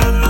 London.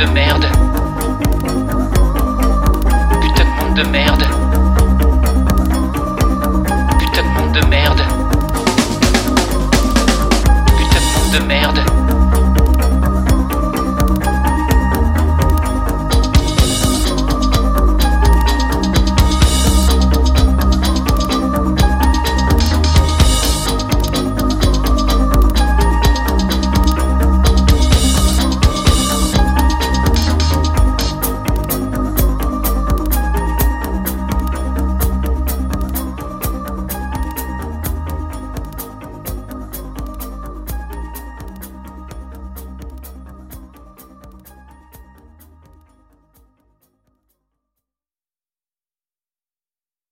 demand.